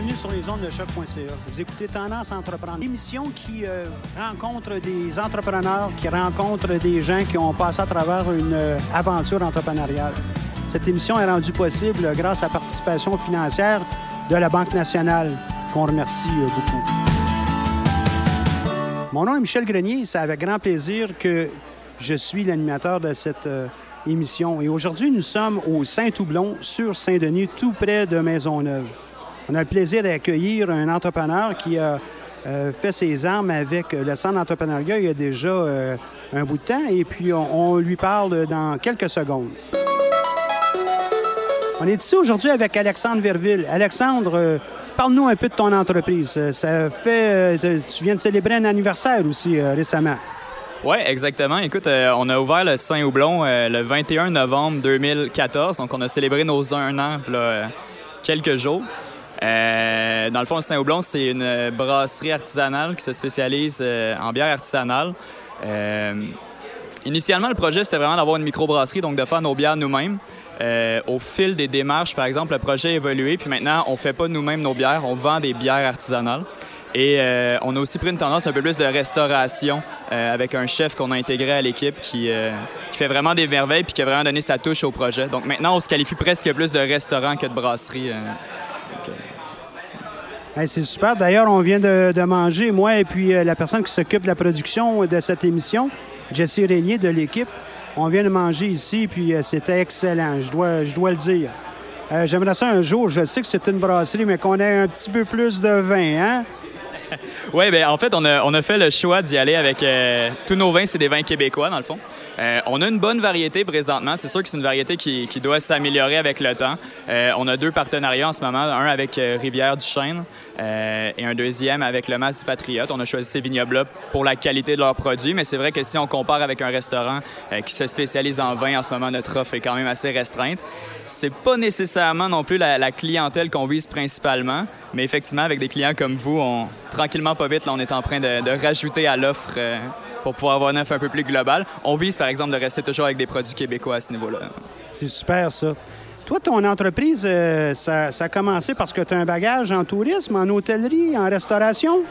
Bienvenue sur les ondes de choc.ca. Vous écoutez Tendance à entreprendre, émission qui euh, rencontre des entrepreneurs, qui rencontre des gens qui ont passé à travers une euh, aventure entrepreneuriale. Cette émission est rendue possible grâce à la participation financière de la Banque nationale, qu'on remercie euh, beaucoup. Mon nom est Michel Grenier. C'est avec grand plaisir que je suis l'animateur de cette euh, émission. Et aujourd'hui, nous sommes au Saint-Houblon, sur Saint-Denis, tout près de Maisonneuve. On a le plaisir d'accueillir un entrepreneur qui a euh, fait ses armes avec le centre d'entrepreneuriat il y a déjà euh, un bout de temps. Et puis, on, lui parle dans quelques secondes. On est ici aujourd'hui avec Alexandre Verville. Alexandre, euh, parle-nous un peu de ton entreprise. Ça fait, tu viens de célébrer un anniversaire aussi récemment. Oui, exactement. Écoute, on a ouvert le Saint-Houblon le 21 novembre 2014. Donc, on a célébré nos un an, là, quelques jours. Euh, dans le fond, Saint-Houblon, c'est une euh, brasserie artisanale qui se spécialise euh, en bière artisanale. Initialement, le projet, c'était vraiment d'avoir une microbrasserie, donc de faire nos bières nous-mêmes. Au fil des démarches, par exemple, le projet a évolué, puis maintenant, on fait pas nous-mêmes nos bières, on vend des bières artisanales. Et on a aussi pris une tendance un peu plus de restauration avec un chef qu'on a intégré à l'équipe qui, qui fait vraiment des merveilles puis qui a vraiment donné sa touche au projet. Donc maintenant, on se qualifie presque plus de restaurant que de brasserie. C'est super. D'ailleurs, on vient de, de manger, moi et puis euh, la personne qui s'occupe de la production de cette émission, Jessie Régnier de l'équipe. On vient de manger ici, puis euh, c'était excellent, je dois, je dois le dire. Euh, J'aimerais ça un jour, je sais que c'est une brasserie, mais qu'on ait un petit peu plus de vin, hein? Oui, ben en fait, on a, on a fait le choix d'y aller avec euh, tous nos vins, c'est des vins québécois dans le fond. Euh, on a une bonne variété présentement. C'est sûr que c'est une variété qui, qui doit s'améliorer avec le temps. Euh, on a deux partenariats en ce moment, un avec euh, Rivière du Chêne et un deuxième avec le Mas du Patriote. On a choisi ces vignobles-là pour la qualité de leurs produits, mais c'est vrai que si on compare avec un restaurant qui se spécialise en vin, en ce moment, notre offre est quand même assez restreinte. C'est pas nécessairement non plus la clientèle qu'on vise principalement, mais effectivement, avec des clients comme vous, on, tranquillement, pas vite, là, on est en train de, de rajouter à l'offre euh, pour pouvoir avoir une offre un peu plus globale. On vise, par exemple, de rester toujours avec des produits québécois à ce niveau-là. C'est super, ça. Toi, ton entreprise, euh, ça, ça a commencé parce que tu as un bagage en tourisme, en hôtellerie, en restauration?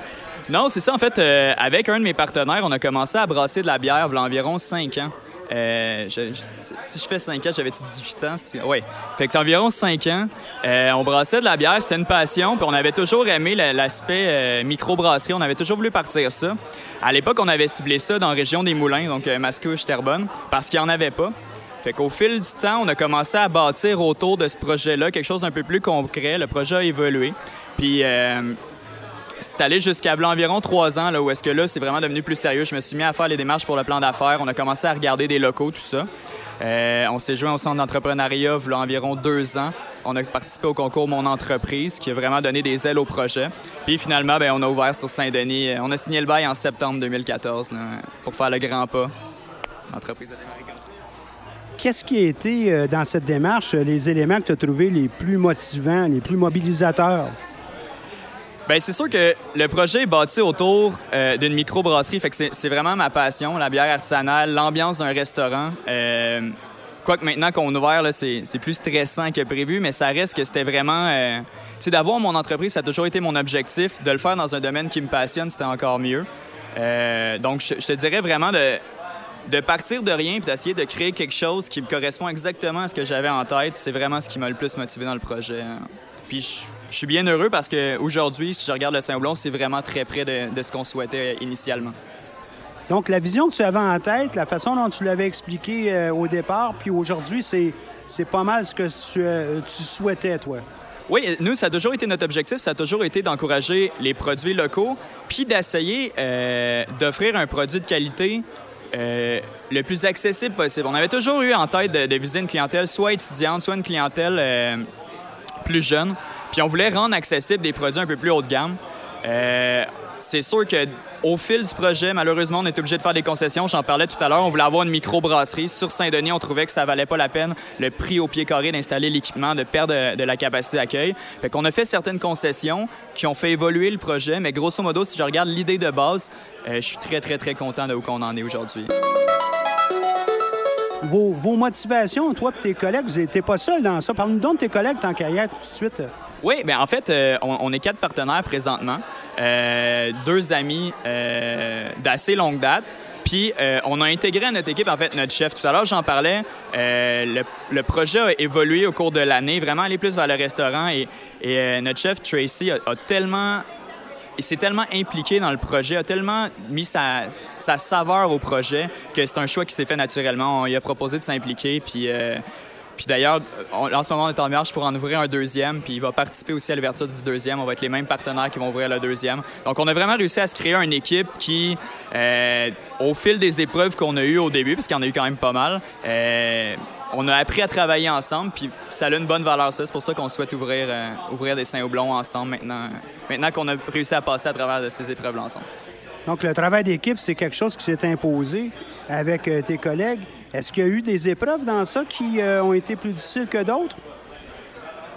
Non, c'est ça. En fait, euh, avec un de mes partenaires, on a commencé à brasser de la bière il y a environ 5 ans. Euh, si je fais 5 ans, j'avais 18 ans? Oui. Fait que c'est environ 5 ans. Euh, on brassait de la bière, c'était une passion. Puis on avait toujours aimé la- l'aspect euh, microbrasserie. On avait toujours voulu partir ça. À l'époque, on avait ciblé ça dans la région des Moulins, donc Mascouche, Terrebonne, parce qu'il n'y en avait pas. Fait qu'au fil du temps, on a commencé à bâtir autour de ce projet-là quelque chose d'un peu plus concret. Le projet a évolué. Puis c'est allé jusqu'à environ trois ans, là, où est-ce que là, c'est vraiment devenu plus sérieux. Je me suis mis à faire les démarches pour le plan d'affaires. On a commencé à regarder des locaux, tout ça. on s'est joué au centre d'entrepreneuriat il environ deux ans. On a participé au concours Mon entreprise qui a vraiment donné des ailes au projet. Puis finalement, ben, on a ouvert sur Saint-Denis. On a signé le bail en septembre 2014 pour faire le grand pas. L'entreprise a démarré. Qu'est-ce qui a été dans cette démarche les éléments que tu as trouvés les plus motivants, les plus mobilisateurs? Bien, c'est sûr que le projet est bâti autour euh, d'une microbrasserie. Fait que c'est vraiment ma passion, la bière artisanale, l'ambiance d'un restaurant. Euh, Quoique maintenant qu'on a ouvert, c'est plus stressant que prévu, mais ça reste que c'était vraiment... Euh, tu d'avoir mon entreprise, ça a toujours été mon objectif. De le faire dans un domaine qui me passionne, c'était encore mieux. Euh, donc, je, te dirais vraiment de, de partir de rien et d'essayer de créer quelque chose qui me correspond exactement à ce que j'avais en tête. C'est vraiment ce qui m'a le plus motivé dans le projet. Puis je suis bien heureux parce qu'aujourd'hui, si je regarde le Saint-Blond, c'est vraiment très près de, ce qu'on souhaitait initialement. Donc, la vision que tu avais en tête, la façon dont tu l'avais expliqué euh, au départ, puis aujourd'hui, c'est, c'est pas mal ce que tu, euh, tu, souhaitais, toi. Oui, nous, ça a toujours été notre objectif, ça a toujours été d'encourager les produits locaux, puis d'essayer euh, d'offrir un produit de qualité le plus accessible possible. On avait toujours eu en tête de, de viser une clientèle soit étudiante, soit une clientèle plus jeune. Puis on voulait rendre accessible des produits un peu plus haut de gamme. Euh, c'est sûr que au fil du projet, malheureusement, on est obligé de faire des concessions. J'en parlais tout à l'heure. On voulait avoir une microbrasserie sur Saint-Denis. On trouvait que ça valait pas la peine le prix au pied carré d'installer l'équipement, de perdre de, la capacité d'accueil. Fait qu'on a fait certaines concessions qui ont fait évoluer le projet. Mais grosso modo, si je regarde l'idée de base, euh, je suis très, très, très content de où qu'on en est aujourd'hui. Vos, motivations, toi et tes collègues, vous n'étiez pas seuls dans ça. Parle-nous donc de tes collègues en carrière tout de suite. Oui, mais en fait, euh, on, est quatre partenaires présentement, euh, deux amis euh, d'assez longue date. Puis on a intégré à notre équipe, en fait, notre chef. Tout à l'heure, j'en parlais. Le, projet a évolué au cours de l'année, vraiment aller plus vers le restaurant. Et, notre chef, Tracy, a, tellement il s'est tellement impliqué dans le projet, a tellement mis sa, saveur au projet que c'est un choix qui s'est fait naturellement. On lui a proposé de s'impliquer, puis puis d'ailleurs, en ce moment, on est en marche pour en ouvrir un deuxième, puis il va participer aussi à l'ouverture du deuxième. On va être les mêmes partenaires qui vont ouvrir le deuxième. Donc, on a vraiment réussi à se créer une équipe qui, euh, au fil des épreuves qu'on a eues au début, parce qu'il y en a eu quand même pas mal, euh, on a appris à travailler ensemble, puis ça a une bonne valeur, ça. C'est pour ça qu'on souhaite ouvrir, euh, ouvrir des Saint-Houblons ensemble maintenant, maintenant qu'on a réussi à passer à travers de ces épreuves-là ensemble. Donc, le travail d'équipe, c'est quelque chose qui s'est imposé avec tes collègues. Est-ce qu'il y a eu des épreuves dans ça qui euh, ont été plus difficiles que d'autres?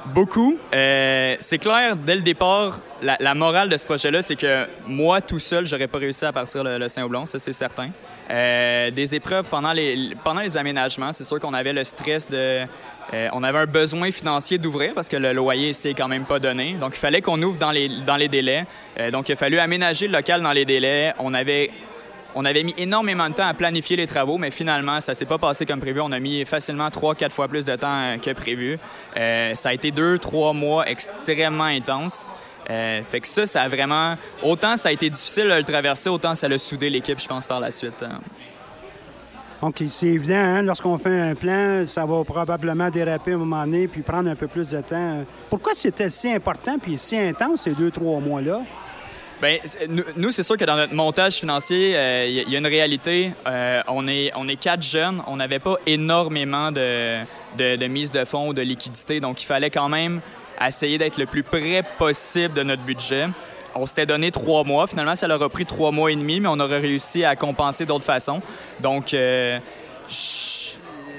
Beaucoup. Euh, c'est clair, dès le départ, la, morale de ce projet-là, c'est que moi, tout seul, j'aurais pas réussi à partir le, Saint-Oblon, ça c'est certain. Euh, des épreuves pendant les, aménagements, c'est sûr qu'on avait le stress de... on avait un besoin financier d'ouvrir parce que le loyer c'est quand même pas donné. Donc, il fallait qu'on ouvre dans les, dans les délais. donc, il a fallu aménager le local dans les délais. On avait on avait mis énormément de temps à planifier les travaux, mais finalement, ça s'est pas passé comme prévu. On a mis facilement trois, quatre fois plus de temps euh, que prévu. Euh, ça a été deux, trois mois extrêmement intenses. Euh, fait que ça, ça a vraiment... Autant ça a été difficile de le traverser, autant ça a soudé l'équipe, je pense, par la suite. Donc, c'est évident, hein, lorsqu'on fait un plan, ça va probablement déraper à un moment donné puis prendre un peu plus de temps. Pourquoi c'était si important puis si intense ces deux, trois mois-là? Bien, nous, c'est sûr que dans notre montage financier, il euh, y, a une réalité. Euh, on, est, on est quatre jeunes. On n'avait pas énormément de, de, mise de fonds ou de liquidité. Donc, il fallait quand même essayer d'être le plus près possible de notre budget. On s'était donné trois mois. Finalement, ça leur a pris trois mois et demi, mais on aurait réussi à compenser d'autres façons. Donc, euh,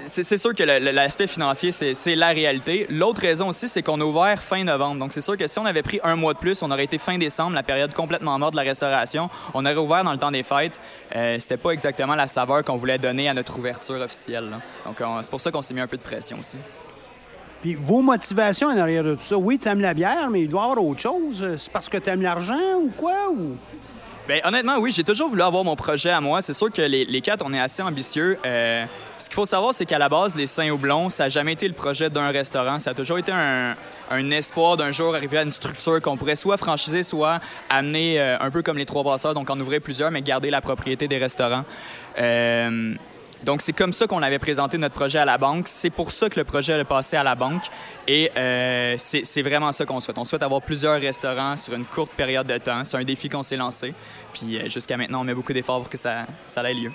c'est sûr que l'aspect financier, c'est la réalité. L'autre raison aussi, c'est qu'on a ouvert fin novembre. Donc, c'est sûr que si on avait pris un mois de plus, on aurait été fin décembre, la période complètement morte de la restauration. On aurait ouvert dans le temps des fêtes. Euh, C'était pas exactement la saveur qu'on voulait donner à notre ouverture officielle. Donc, c'est pour ça qu'on s'est mis un peu de pression aussi. Puis vos motivations en arrière de tout ça, oui, tu aimes la bière, mais il doit y avoir autre chose. C'est parce que tu aimes l'argent ou quoi? Ou... Bien, honnêtement, oui, j'ai toujours voulu avoir mon projet à moi. C'est sûr que les, quatre, on est assez ambitieux. Euh, ce qu'il faut savoir, c'est qu'à la base, les Saint-Houblons, ça n'a jamais été le projet d'un restaurant. Ça a toujours été un, espoir d'un jour arriver à une structure qu'on pourrait soit franchiser, soit amener euh, un peu comme les trois brasseurs, donc en ouvrir plusieurs, mais garder la propriété des restaurants. Euh, donc, c'est comme ça qu'on avait présenté notre projet à la banque. C'est pour ça que le projet est passé à la banque. Et euh, c'est vraiment ça qu'on souhaite. On souhaite avoir plusieurs restaurants sur une courte période de temps. C'est un défi qu'on s'est lancé. Puis jusqu'à maintenant, on met beaucoup d'efforts pour que ça, ça ait lieu.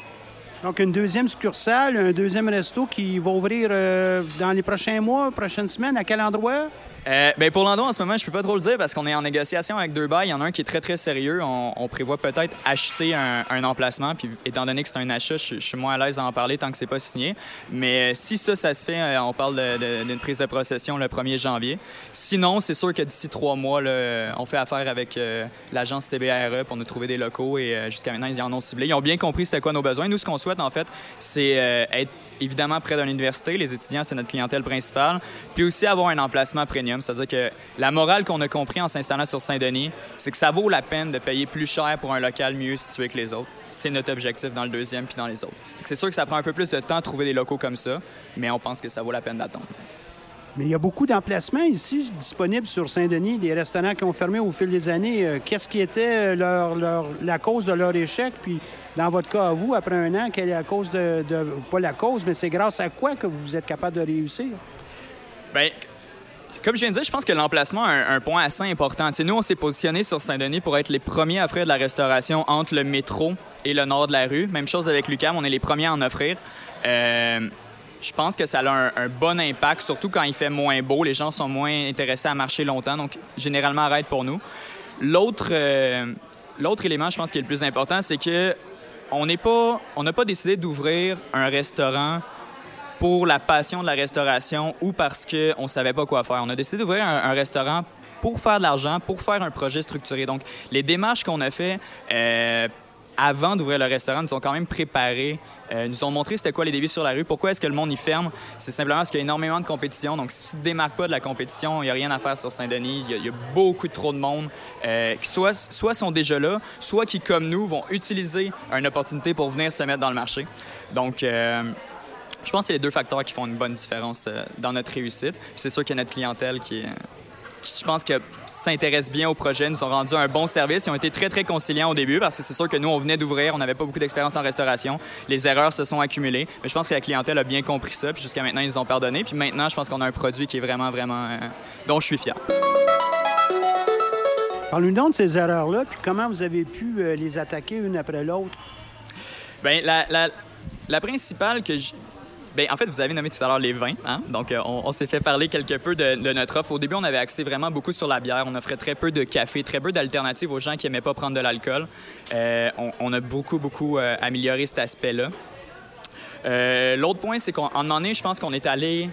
Donc, une deuxième succursale, un deuxième resto qui va ouvrir euh, dans les prochains mois, prochaines semaines. À quel endroit? Euh, ben pour l'endroit, en ce moment, je peux pas trop le dire parce qu'on est en négociation avec deux bails. Il y en a un qui est très, très sérieux. On, prévoit peut-être acheter un, emplacement. Puis, étant donné que c'est un achat, je, suis moins à l'aise d'en parler tant que c'est pas signé. Mais euh, si ça, ça se fait, euh, on parle d'une prise de procession le 1er janvier. Sinon, c'est sûr que d'ici trois mois, on fait affaire avec l'agence CBRE pour nous trouver des locaux. Et jusqu'à maintenant, ils en ont ciblé. Ils ont bien compris c'était quoi nos besoins. Nous, ce qu'on souhaite, en fait, c'est être évidemment près d'une université. Les étudiants, c'est notre clientèle principale. Puis aussi avoir un emplacement premium c'est-à-dire que la morale qu'on a compris en s'installant sur Saint-Denis, c'est que ça vaut la peine de payer plus cher pour un local mieux situé que les autres. C'est notre objectif dans le deuxième puis dans les autres. C'est sûr que ça prend un peu plus de temps de trouver des locaux comme ça, mais on pense que ça vaut la peine d'attendre. Mais il y a beaucoup d'emplacements ici disponibles sur Saint-Denis, des restaurants qui ont fermé au fil des années. Euh, qu'est-ce qui était leur, la cause de leur échec? Puis, dans votre cas, à vous, après un an, quelle est la cause de, de Pas la cause, mais c'est grâce à quoi que vous êtes capable de réussir? Bien, comme je viens de dire, je pense que l'emplacement a un, point assez important. nous, on s'est positionné sur Saint-Denis pour être les premiers à offrir de la restauration entre le métro et le nord de la rue. Même chose avec Lucam, on est les premiers à en offrir. Euh, je pense que ça a un, bon impact, surtout quand il fait moins beau. Les gens sont moins intéressés à marcher longtemps, donc généralement arrête pour nous. L'autre, euh, élément, je pense, qui est le plus important, c'est que on n'est pas, on n'a pas décidé d'ouvrir un restaurant pour la passion de la restauration ou parce qu'on ne savait pas quoi faire. On a décidé d'ouvrir un, restaurant pour faire de l'argent, pour faire un projet structuré. Donc, les démarches qu'on a fait euh, avant d'ouvrir le restaurant nous ont quand même préparé, euh, nous ont montré c'était quoi les défis sur la rue, pourquoi est-ce que le monde y ferme. C'est simplement parce qu'il y a énormément de compétition. Donc, si tu ne te démarques pas de la compétition, il n'y a rien à faire sur Saint-Denis. Il, y, a beaucoup trop de monde euh, qui soit, soit sont déjà là, soit qui, comme nous, vont utiliser une opportunité pour venir se mettre dans le marché. Donc, je pense que c'est les deux facteurs qui font une bonne différence euh, dans notre réussite. c'est sûr qu'il y a notre clientèle qui, je pense que s'intéresse bien au projet, nous ont rendu un bon service. Ils ont été très, très conciliants au début parce que c'est sûr que nous, on venait d'ouvrir, on n'avait pas beaucoup d'expérience en restauration. Les erreurs se sont accumulées. Mais je pense que la clientèle a bien compris ça. Puis jusqu'à maintenant, ils ont pardonné. Puis maintenant, je pense qu'on a un produit qui est vraiment, vraiment. Euh, dont je suis fier. Parlez-nous donc de ces erreurs-là, puis comment vous avez pu euh, les attaquer une après l'autre? Bien, la, la, la principale que je Bien, en fait, vous avez nommé tout à l'heure les vins. Hein? Donc, euh, on, s'est fait parler quelque peu de, notre offre. Au début, on avait axé vraiment beaucoup sur la bière. On offrait très peu de café, très peu d'alternatives aux gens qui n'aimaient pas prendre de l'alcool. Euh, on, a beaucoup, beaucoup euh, amélioré cet aspect-là. L'autre point, c'est qu'en un je pense qu'on est allé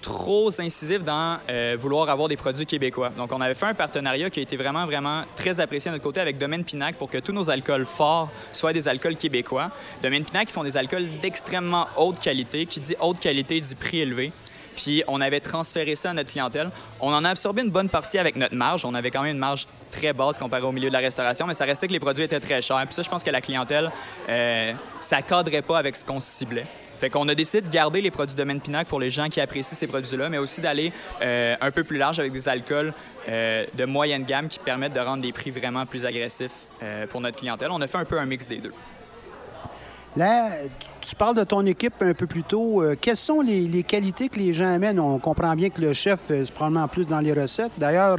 trop incisif dans euh, vouloir avoir des produits québécois. Donc, on avait fait un partenariat qui a été vraiment, vraiment très apprécié de notre côté avec Domaine Pinac pour que tous nos alcools forts soient des alcools québécois. Domaine Pinac, ils font des alcools d'extrêmement haute qualité. Qui dit haute qualité dit prix élevé. Puis on avait transféré ça à notre clientèle. On en a absorbé une bonne partie avec notre marge. On avait quand même une marge très basse comparée au milieu de la restauration, mais ça restait que les produits étaient très chers. Puis ça, je pense que la clientèle, euh, ça cadrait pas avec ce qu'on ciblait. Fait qu'on a décidé de garder les produits Domaine Pinac pour les gens qui apprécient ces produits-là, mais aussi d'aller euh, un peu plus large avec des alcools euh, de moyenne gamme qui permettent de rendre des prix vraiment plus agressifs euh, pour notre clientèle. On a fait un peu un mix des deux. Là, tu parles de ton équipe un peu plus tôt. quelles sont les, qualités que les gens amènent? On comprend bien que le chef, c'est probablement plus dans les recettes. D'ailleurs,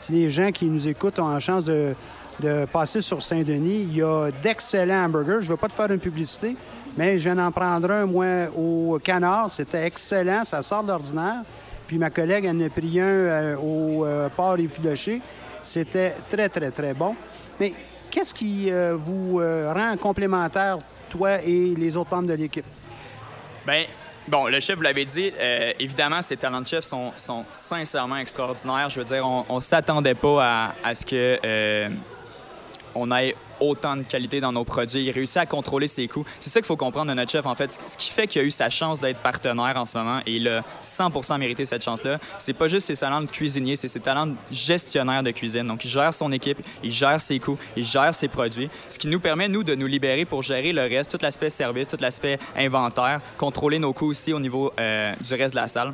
si les gens qui nous écoutent ont la chance de, de passer sur Saint-Denis, il y a d'excellents hamburgers. Je ne veux pas te faire une publicité, mais je n'en prendrai un, moi, au canard. C'était excellent, ça sort d'ordinaire. Puis ma collègue en a pris un euh, au euh, porc effiloché. C'était très, très, très bon. Mais qu'est-ce qui euh, vous rend complémentaire, toi et les autres membres de l'équipe? Bien, bon, le chef, vous l'avez dit, évidemment, ces talents de chef sont, sincèrement extraordinaires. Je veux dire, on ne s'attendait pas à, ce que on ait autant de qualité dans nos produits. Il réussit à contrôler ses coûts. C'est ça qu'il faut comprendre de notre chef, en fait. Ce qui fait qu'il a eu sa chance d'être partenaire en ce moment et il a 100% mérité cette chance-là, c'est pas juste ses talents de cuisinier, c'est ses talents de gestionnaire de cuisine. Donc, il gère son équipe, il gère ses coûts, il gère ses produits, ce qui nous permet, nous, de nous libérer pour gérer le reste, tout l'aspect service, tout l'aspect inventaire, contrôler nos coûts aussi au niveau euh, du reste de la salle.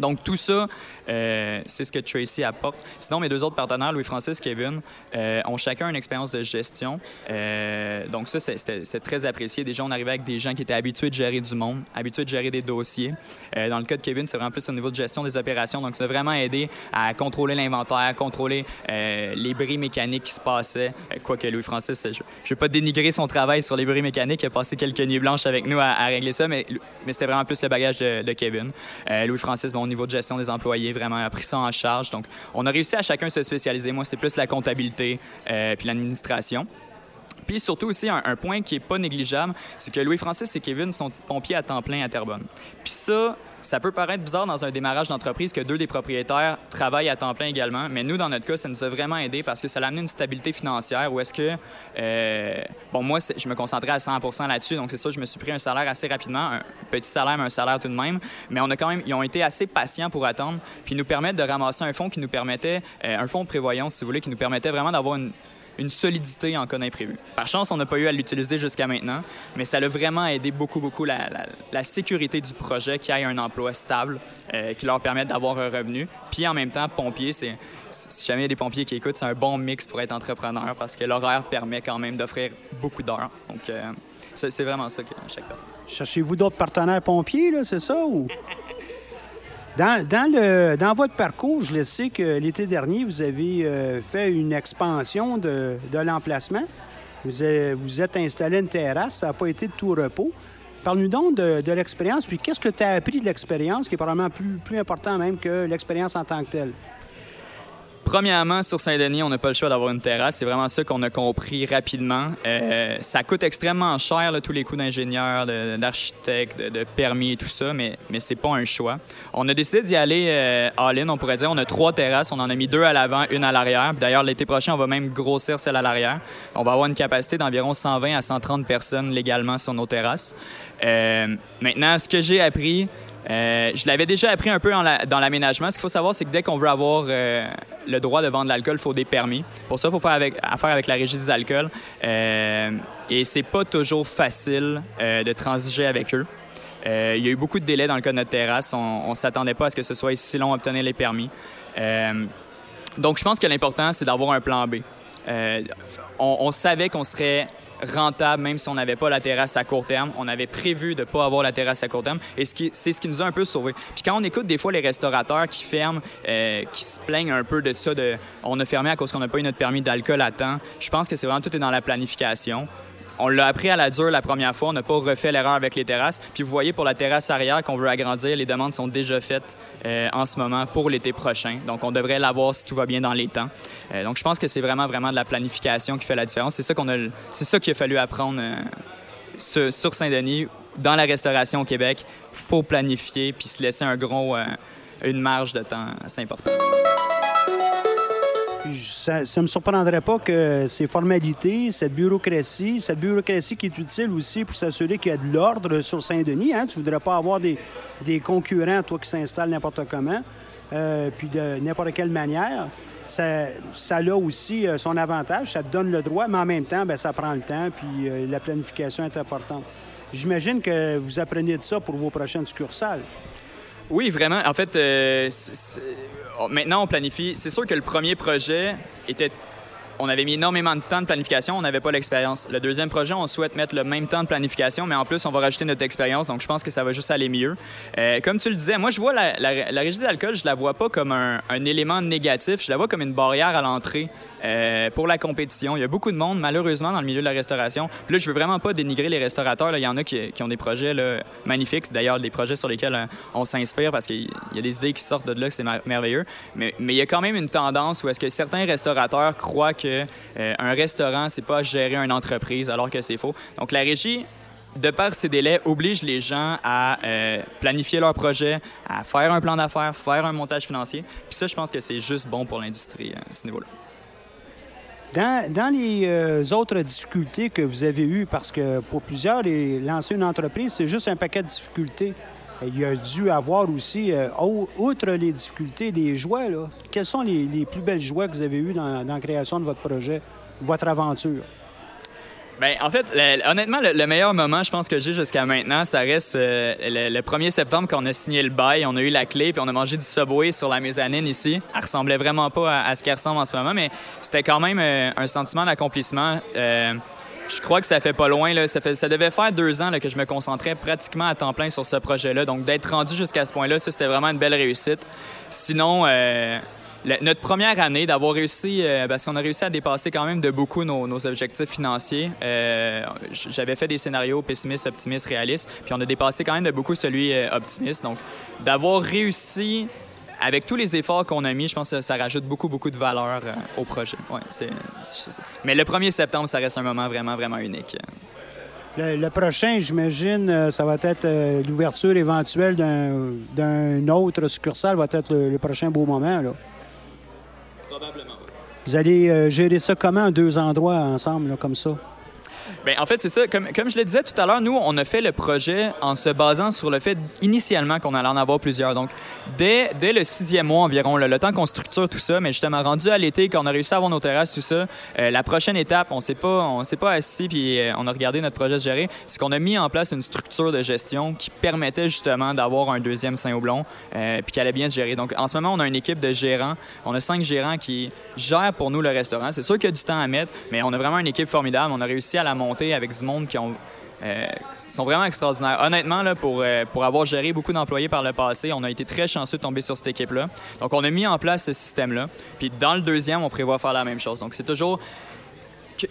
Donc, tout ça, euh, c'est ce que Tracy apporte. Sinon, mes deux autres partenaires, Louis-Francis et Kevin, euh, ont chacun une expérience de gestion. Euh, donc, ça, c'est très apprécié. Déjà, on arrivait avec des gens qui étaient habitués de gérer du monde, habitués de gérer des dossiers. dans le cas de Kevin, c'est vraiment plus au niveau de gestion des opérations. Donc, ça a vraiment aidé à contrôler l'inventaire, contrôler les bris mécaniques qui se passaient. Quoique Louis-Francis, je vais pas dénigrer son travail sur les bruits mécaniques. Il a passé quelques nuits blanches avec nous à, régler ça, mais, c'était vraiment plus le bagage de, Kevin. Euh, Louis-Francis, bon, au niveau de gestion des employés, vraiment a pris ça en charge. Donc, on a réussi à chacun se spécialiser. Moi, c'est plus la comptabilité euh, puis l'administration. Puis surtout aussi, un, point qui est pas négligeable, c'est que Louis-Francis et Kevin sont pompiers à temps plein à Terrebonne. Puis ça, ça peut paraître bizarre dans un démarrage d'entreprise que deux des propriétaires travaillent à temps plein également, mais nous, dans notre cas, ça nous a vraiment aidé parce que ça a amené une stabilité financière où est-ce que, euh, bon, moi, je me concentrais à 100% là-dessus, donc c'est ça, je me suis pris un salaire assez rapidement, un petit salaire, mais un salaire tout de même, mais on a quand même, ils ont été assez patients pour attendre, puis nous permettre de ramasser un fonds qui nous permettait, euh, un fonds de prévoyance, si vous voulez, qui nous permettait vraiment d'avoir une une solidité en cas d'imprévu. Par chance, on n'a pas eu à l'utiliser jusqu'à maintenant, mais ça a vraiment aidé beaucoup, beaucoup la, la, sécurité du projet, qui ait un emploi stable, euh, qui leur permette d'avoir un revenu. Puis en même temps, pompier, c'est si jamais il y a des pompiers qui écoutent, c'est un bon mix pour être entrepreneur parce que l'horaire permet quand même d'offrir beaucoup d'heures. Donc, euh, c'est vraiment ça que chaque personne. Cherchez-vous d'autres partenaires pompiers, là, c'est ça? Ou... Dans, le, dans votre parcours, je le sais que l'été dernier, vous avez euh, fait une expansion de, l'emplacement. Vous, vous êtes installé une terrasse, ça n'a pas été de tout repos. Parle-nous donc de, l'expérience, puis qu'est-ce que tu as appris de l'expérience, qui est probablement plus, plus important même que l'expérience en tant que telle? Premièrement, sur Saint-Denis, on n'a pas le choix d'avoir une terrasse. C'est vraiment ça qu'on a compris rapidement. Euh, ça coûte extrêmement cher, tous les coûts d'ingénieur, d'architecte, de, permis et tout ça, mais, mais c'est pas un choix. On a décidé d'y aller euh, all-in, on pourrait dire. On a trois terrasses. On en a mis deux à l'avant, une à l'arrière. D'ailleurs, l'été prochain, on va même grossir celle à l'arrière. On va avoir une capacité d'environ 120 à 130 personnes légalement sur nos terrasses. Euh, maintenant, ce que j'ai appris, euh, je l'avais déjà appris un peu dans l'aménagement. Ce qu'il faut savoir, c'est que dès qu'on veut avoir euh, le droit de vendre de l'alcool, il faut des permis. Pour ça, il faut faire avec, affaire avec la régie des alcools. Euh, et c'est pas toujours facile euh, de transiger avec eux. il y a eu beaucoup de délais dans le cas de notre terrasse. On ne s'attendait pas à ce que ce soit si long à obtenir les permis. donc, je pense que l'important, c'est d'avoir un plan B. on savait qu'on serait rentable, même si on n'avait pas la terrasse à court terme. On avait prévu de ne pas avoir la terrasse à court terme et c'est ce qui nous a un peu sauvé. Puis quand on écoute des fois les restaurateurs qui ferment, euh, qui se plaignent un peu de ça, de on a fermé à cause qu'on n'a pas eu notre permis d'alcool à temps, je pense que c'est vraiment tout est dans la planification. On l'a appris à la dure la première fois. On n'a pas refait l'erreur avec les terrasses. Puis vous voyez, pour la terrasse arrière qu'on veut agrandir, les demandes sont déjà faites euh, en ce moment pour l'été prochain. Donc, on devrait l'avoir si tout va bien dans les temps. Euh, donc, je pense que c'est vraiment, vraiment de la planification qui fait la différence. C'est ça qu'on a, qu'il a fallu apprendre euh, sur, Saint-Denis, dans la restauration au Québec. Faut planifier puis se laisser un gros, une marge de temps assez importante ça ne me surprendrait pas que ces formalités, cette bureaucratie, cette bureaucratie qui est utile aussi pour s'assurer qu'il y a de l'ordre sur Saint-Denis. Hein? Tu ne voudrais pas avoir des, concurrents, toi, qui s'installent n'importe comment, euh, puis de n'importe quelle manière. Ça, a aussi euh, son avantage, ça te donne le droit, mais en même temps, bien, ça prend le temps, puis euh, la planification est importante. J'imagine que vous apprenez de ça pour vos prochaines succursales. Oui, vraiment. En fait, Oh, maintenant, on planifie. C'est sûr que le premier projet était on avait mis énormément de temps de planification, on n'avait pas l'expérience. Le deuxième projet, on souhaite mettre le même temps de planification, mais en plus, on va rajouter notre expérience, donc je pense que ça va juste aller mieux. Euh, comme tu le disais, moi, je vois la, la, régie d'alcool, je la vois pas comme un, élément négatif, je la vois comme une barrière à l'entrée. Euh, pour la compétition. Il y a beaucoup de monde, malheureusement, dans le milieu de la restauration. Puis là, je veux vraiment pas dénigrer les restaurateurs. Il y en a qui, ont des projets magnifiques. D'ailleurs, des projets sur lesquels euh, on s'inspire parce qu'il y a des idées qui sortent de là, c'est merveilleux. Mais, il y a quand même une tendance où est-ce que certains restaurateurs croient que euh, un restaurant, c'est pas gérer une entreprise, alors que c'est faux. Donc la régie, de par ces délais, oblige les gens à euh, planifier leur projet, à faire un plan d'affaires, faire un montage financier. Puis ça, je pense que c'est juste bon pour l'industrie à ce niveau-là. Dans, les autres difficultés que vous avez eues, parce que pour plusieurs, lancer une entreprise, c'est juste un paquet de difficultés. Il y a dû avoir aussi, outre les difficultés, des joies. Là. Quelles sont les, plus belles joies que vous avez eues dans, dans la création de votre projet, votre aventure? Bien, en fait, honnêtement, le, meilleur moment, je pense que j'ai jusqu'à maintenant, ça reste euh, le, 1er septembre quand on a signé le bail, on a eu la clé, puis on a mangé du Subway sur la mezzanine ici. Elle ressemblait vraiment pas à, ce qu'elle ressemble en ce moment, mais c'était quand même euh, un sentiment d'accomplissement. Euh, je crois que ça fait pas loin. Là. Ça, fait, ça devait faire deux ans là, que je me concentrais pratiquement à temps plein sur ce projet-là. Donc, d'être rendu jusqu'à ce point-là, c'était vraiment une belle réussite. Sinon, notre première année, d'avoir réussi, euh, parce qu'on a réussi à dépasser quand même de beaucoup nos, objectifs financiers. Euh, j'avais fait des scénarios pessimistes, optimistes, réalistes, puis on a dépassé quand même de beaucoup celui euh, optimiste. Donc, d'avoir réussi avec tous les efforts qu'on a mis, je pense que ça rajoute beaucoup, beaucoup de valeur au projet. Ouais, Mais le 1er septembre, ça reste un moment vraiment, vraiment unique. Le, prochain, j'imagine, ça va être l'ouverture éventuelle d'un autre succursale, va être le, le prochain beau moment. Là. Vous allez euh, gérer ça comment, deux endroits ensemble, comme ça? Bien, en fait, c'est ça. Comme, comme je le disais tout à l'heure, nous, on a fait le projet en se basant sur le fait initialement qu'on allait en avoir plusieurs. Donc, dès, dès le sixième mois environ, le temps qu'on structure tout ça, mais justement, rendu à l'été, quand on a réussi à avoir nos terrasses, tout ça, euh, la prochaine étape, on s'est pas, on s'est pas assis puis euh, on a regardé notre projet se gérer, c'est qu'on a mis en place une structure de gestion qui permettait justement d'avoir un deuxième Saint-Houblon euh, puis qui allait bien se gérer. Donc, en ce moment, on a une équipe de gérants. On a cinq gérants qui gèrent pour nous le restaurant. C'est sûr qu'il y a du temps à mettre, mais on a vraiment une équipe formidable. On a réussi à la monter avec du monde qui ont euh, sont vraiment extraordinaires. Honnêtement, là, pour, euh, pour avoir géré beaucoup d'employés par le passé, on a été très chanceux de tomber sur cette équipe-là. Donc, on a mis en place ce système-là. Puis, dans le deuxième, on prévoit faire la même chose. Donc, c'est toujours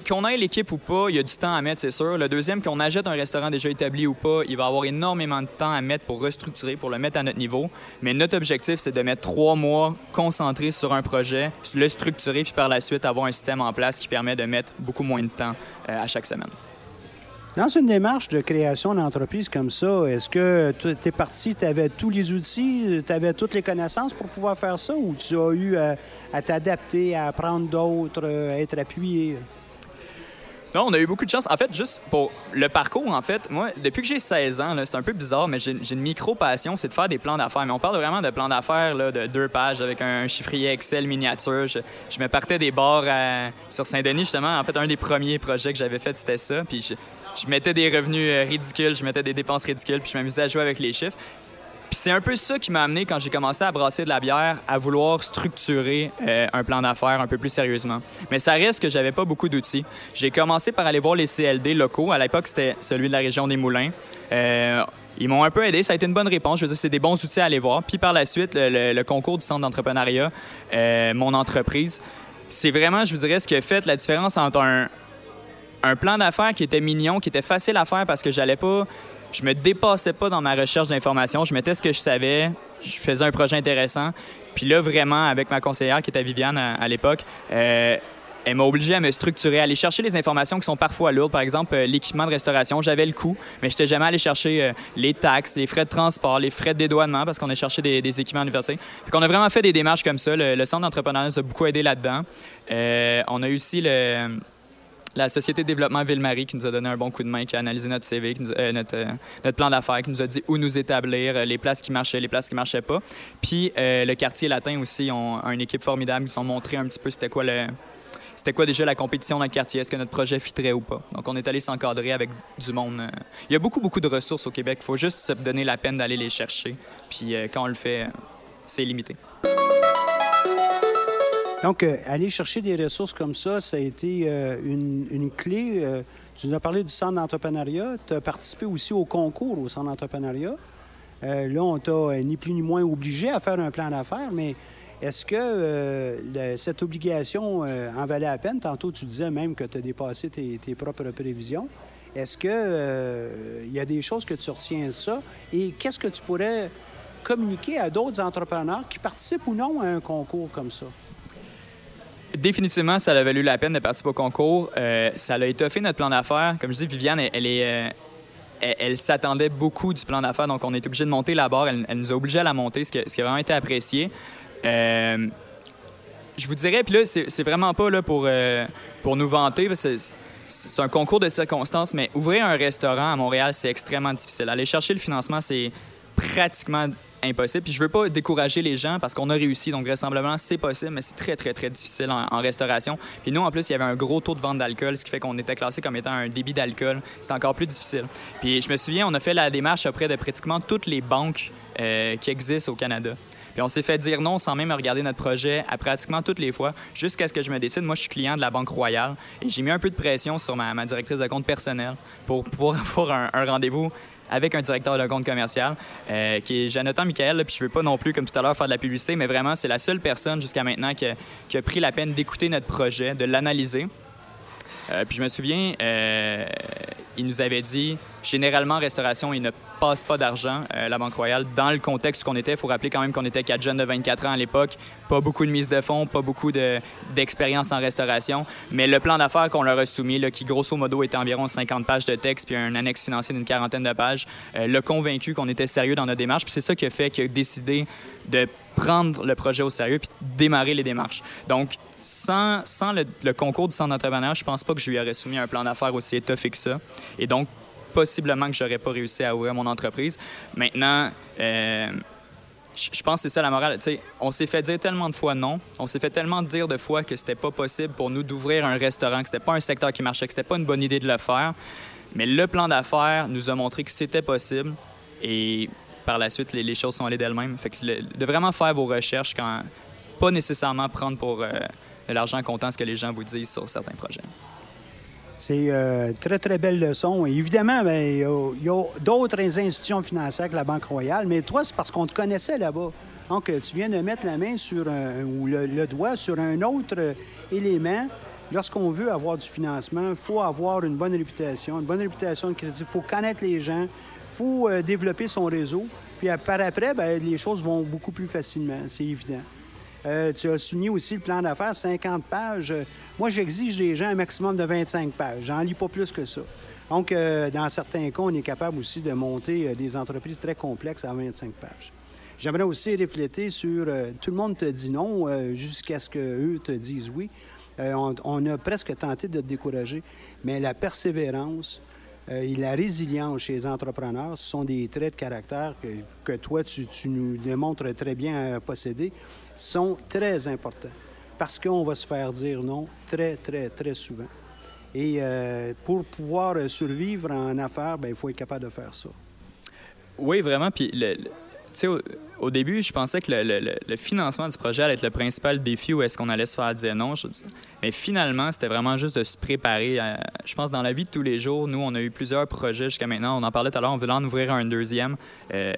qu'on ait l'équipe ou pas, il y a du temps à mettre, c'est sûr. Le deuxième, qu'on achète un restaurant déjà établi ou pas, il va avoir énormément de temps à mettre pour restructurer, pour le mettre à notre niveau. Mais notre objectif, c'est de mettre trois mois concentrés sur un projet, le structurer, puis par la suite avoir un système en place qui permet de mettre beaucoup moins de temps euh, à chaque semaine. Dans une démarche de création d'entreprise comme ça, est-ce que tu es parti, tu avais tous les outils, tu avais toutes les connaissances pour pouvoir faire ça ou tu as eu à, t'adapter, à apprendre d'autres, à être appuyé? Non, on a eu beaucoup de chance. En fait, juste pour le parcours, en fait, moi, depuis que j'ai 16 ans, c'est un peu bizarre, mais j'ai une micro-passion, c'est de faire des plans d'affaires. Mais on parle vraiment de plans d'affaires de deux pages avec un chiffrier Excel miniature. Je, me partais des bars sur Saint-Denis, justement. En fait, un des premiers projets que j'avais fait, c'était ça. Puis je, je mettais des revenus euh, ridicules, je mettais des dépenses ridicules, puis je m'amusais à jouer avec les chiffres. C'est un peu ça qui m'a amené quand j'ai commencé à brasser de la bière à vouloir structurer euh, un plan d'affaires un peu plus sérieusement. Mais ça reste que j'avais pas beaucoup d'outils. J'ai commencé par aller voir les CLD locaux. À l'époque, c'était celui de la région des Moulins. Euh, ils m'ont un peu aidé. Ça a été une bonne réponse. Je veux dire, c'est des bons outils à aller voir. Puis par la suite, le, concours du centre d'entrepreneuriat, mon entreprise, c'est vraiment, je vous dirais, ce qui a fait la différence entre un, un plan d'affaires qui était mignon, qui était facile à faire parce que j'allais pas, je me dépassais pas dans ma recherche d'informations. Je mettais ce que je savais, je faisais un projet intéressant. Puis là, vraiment, avec ma conseillère qui était Viviane à, l'époque, euh, elle m'a obligé à me structurer, à aller chercher les informations qui sont parfois lourdes. Par exemple, euh, l'équipement de restauration, j'avais le coût, mais je n'étais jamais allé chercher euh, les taxes, les frais de transport, les frais de dédouanement parce qu'on a cherché des, équipements universitaires. Puis on a vraiment fait des démarches comme ça. Le, centre d'entrepreneuriat nous a beaucoup aidé là-dedans. on a eu aussi le, la Société développement Ville-Marie qui nous a donné un bon coup de main, qui a analysé notre CV, euh, euh, notre, plan d'affaires, qui nous a dit où nous établir, euh, les places qui marchaient, les places qui marchaient pas. Puis le quartier latin aussi ont une équipe formidable qui sont montré un petit peu c'était quoi le c'était quoi déjà la compétition dans le quartier, est-ce que notre projet fitrait ou pas. Donc on est allé s'encadrer avec du monde. Il y a beaucoup beaucoup de ressources au Québec, il faut juste se donner la peine d'aller les chercher. Puis quand on le fait, c'est limité. Donc, euh, aller chercher des ressources comme ça, ça a été euh, une, clé. Euh, tu nous as parlé du centre d'entrepreneuriat. Tu as participé aussi au concours au centre d'entrepreneuriat. là, on t'a ni plus ni moins obligé à faire un plan d'affaires, mais est-ce que cette obligation en valait la peine? Tantôt, tu disais même que tu as dépassé tes, propres prévisions. Est-ce qu'il y a des choses que tu retiens de ça? Et qu'est-ce que tu pourrais communiquer à d'autres entrepreneurs qui participent ou non à un concours comme ça? Définitivement, ça a valu la peine de participer au concours. Euh, ça a étoffé notre plan d'affaires. Comme je dis, Viviane, elle, est. Euh, elle, s'attendait beaucoup du plan d'affaires, donc on est obligé de monter la barre. Elle, nous a obligés à la monter, ce qui, a vraiment été apprécié. Euh, je vous dirais, puis là, c'est vraiment pas là pour, pour nous vanter, c'est un concours de circonstances, mais ouvrir un restaurant à Montréal, c'est extrêmement difficile. Aller chercher le financement, c'est pratiquement impossible. Puis je veux pas décourager les gens parce qu'on a réussi, donc vraisemblablement c'est possible, mais c'est très très très difficile en, restauration. Puis nous en plus il y avait un gros taux de vente d'alcool, ce qui fait qu'on était classé comme étant un débit d'alcool. C'est encore plus difficile. Puis je me souviens, on a fait la démarche auprès de pratiquement toutes les banques euh, qui existent au Canada. Puis on s'est fait dire non sans même regarder notre projet à pratiquement toutes les fois, jusqu'à ce que je me décide. Moi, je suis client de la Banque Royale et j'ai mis un peu de pression sur ma, directrice de compte personnel pour pouvoir avoir un rendez-vous avec un directeur de compte commercial qui est Jonathan Michael. Puis je veux pas non plus, comme tout à l'heure, faire de la publicité, mais vraiment, c'est la seule personne jusqu'à maintenant qui qui a, pris la peine d'écouter notre projet, de l'analyser euh, puis je me souviens, euh, il nous avait dit, généralement, restauration, il ne passe pas d'argent, euh, la Banque Royale, dans le contexte qu'on était. Il faut rappeler quand même qu'on était quatre jeunes de 24 ans à l'époque, pas beaucoup de mise de fonds, pas beaucoup d'expérience en restauration. Mais le plan d'affaires qu'on leur a soumis, là, qui grosso modo était environ 50 pages de texte, puis un annexe financier d'une quarantaine de pages, l'a convaincu qu'on était sérieux dans notre démarche. Puis c'est ça qui a fait qu'il a décidé de prendre le projet au sérieux puis démarrer les démarches. Donc, sans, sans le, concours du centre d'entrepreneur, je pense pas que je lui aurais soumis un plan d'affaires aussi étoffé que ça. Et donc, possiblement que j'aurais pas réussi à ouvrir mon entreprise. Maintenant, euh, je pense que c'est ça la morale. on s'est fait dire tellement de fois non, on s'est fait tellement dire de fois que c'était pas possible pour nous d'ouvrir un restaurant, que c'était pas un secteur qui marchait, que c'était pas une bonne idée de le faire. Mais le plan d'affaires nous a montré que c'était possible. Et par la suite, les, choses sont allées d'elles-mêmes. Fait que de vraiment faire vos recherches quand pas nécessairement prendre pour euh, de l'argent comptant ce que les gens vous disent sur certains projets. C'est une euh, très, très belle leçon. évidemment, ben, il y a, d'autres institutions financières que la Banque Royale, mais toi, c'est parce qu'on te connaissait là-bas. Donc, euh, tu viens de mettre la main sur un, ou le, doigt sur un autre élément. Lorsqu'on veut avoir du financement, il faut avoir une bonne réputation, une bonne réputation de crédit. Il faut connaître les gens, il faut euh, développer son réseau. Puis par après, bien, les choses vont beaucoup plus facilement, c'est évident. Euh, tu as souligné aussi le plan d'affaires, 50 pages. Moi, j'exige des gens un maximum de 25 pages. J'en lis pas plus que ça. Donc, euh, dans certains cas, on est capable aussi de monter des entreprises très complexes à 25 pages. J'aimerais aussi refléter sur tout le monde te dit non jusqu'à ce qu'eux te disent oui. On, a presque tenté de te décourager, mais la persévérance, euh, la résilience chez les entrepreneurs, ce sont des traits de caractère que, toi, tu, nous démontres très bien à posséder, sont très importants parce qu'on va se faire dire non très, très, très souvent. Et euh, pour pouvoir survivre en affaires, ben, il faut être capable de faire ça. Oui, vraiment. Puis le, au, début, je pensais que le, financement du projet allait être le principal défi où est-ce qu'on allait se faire dire non. mais finalement, c'était vraiment juste de se préparer. je pense dans la vie de tous les jours, nous, on a eu plusieurs projets jusqu'à maintenant. On en parlait tout à l'heure, on voulait en ouvrir un deuxième. Euh,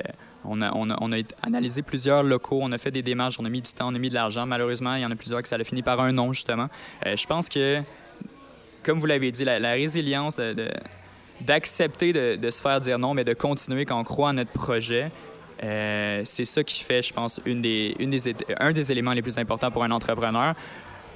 on, a, analysé plusieurs locaux, on a fait des démarches, on a mis du temps, on a mis de l'argent. Malheureusement, il y en a plusieurs que ça a fini par un non, justement. Euh, je pense que, comme vous l'avez dit, la, résilience d'accepter de, de, se faire dire non, mais de continuer quand on croit en notre projet, euh, c'est ça qui fait, je pense, une des, un des éléments les plus importants pour un entrepreneur.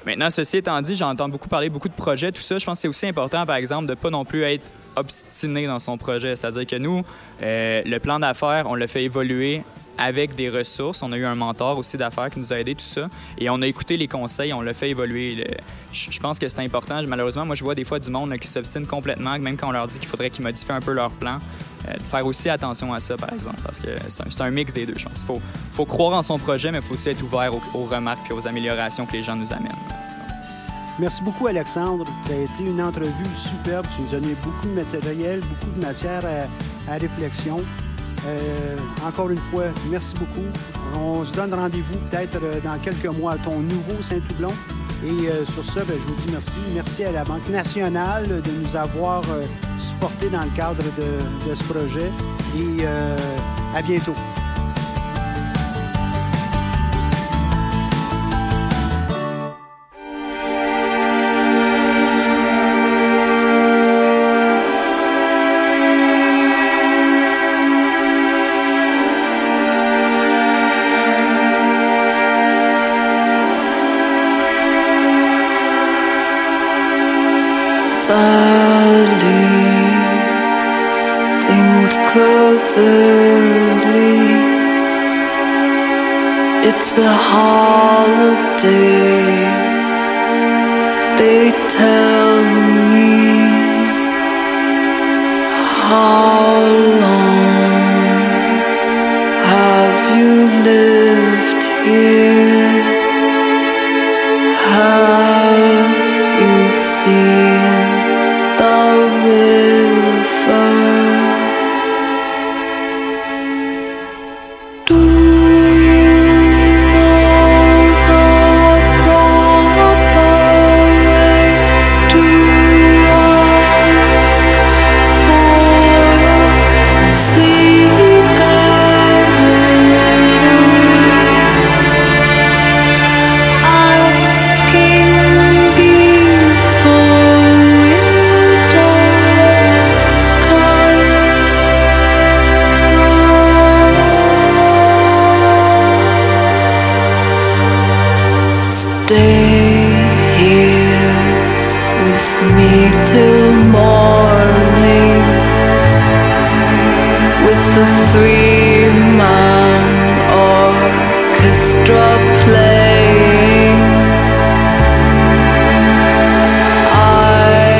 Maintenant, ceci étant dit, j'entends beaucoup parler, beaucoup de projets, tout ça. Je pense que c'est aussi important, par exemple, de ne pas non plus être obstiné dans son projet. C'est-à-dire que nous, euh, le plan d'affaires, on le fait évoluer avec des ressources. On a eu un mentor aussi d'affaires qui nous a aidé tout ça. Et on a écouté les conseils, on l'a fait évoluer. Je pense que c'est important. Malheureusement, moi, je vois des fois du monde qui s'obstine complètement, même quand on leur dit qu'il faudrait qu'ils modifient un peu leur plan. Euh, de faire aussi attention à ça, par exemple, parce que c'est un, mix des deux, je pense. Il faut, croire en son projet, mais il faut aussi être ouvert aux, remarques et aux améliorations que les gens nous amènent. Merci beaucoup, Alexandre. Ça a été une entrevue superbe. Tu nous as donné beaucoup de matériel, beaucoup de matière à réflexion. Euh, encore une fois, merci beaucoup. On se donne rendez-vous peut-être euh, dans quelques mois à ton nouveau Saint-Toublon. Et euh, sur ce, ben, je vous dis merci. Merci à la Banque nationale de nous avoir supportés dans le cadre de, de ce projet. Et à bientôt. It's a holiday. They tell me how long have you lived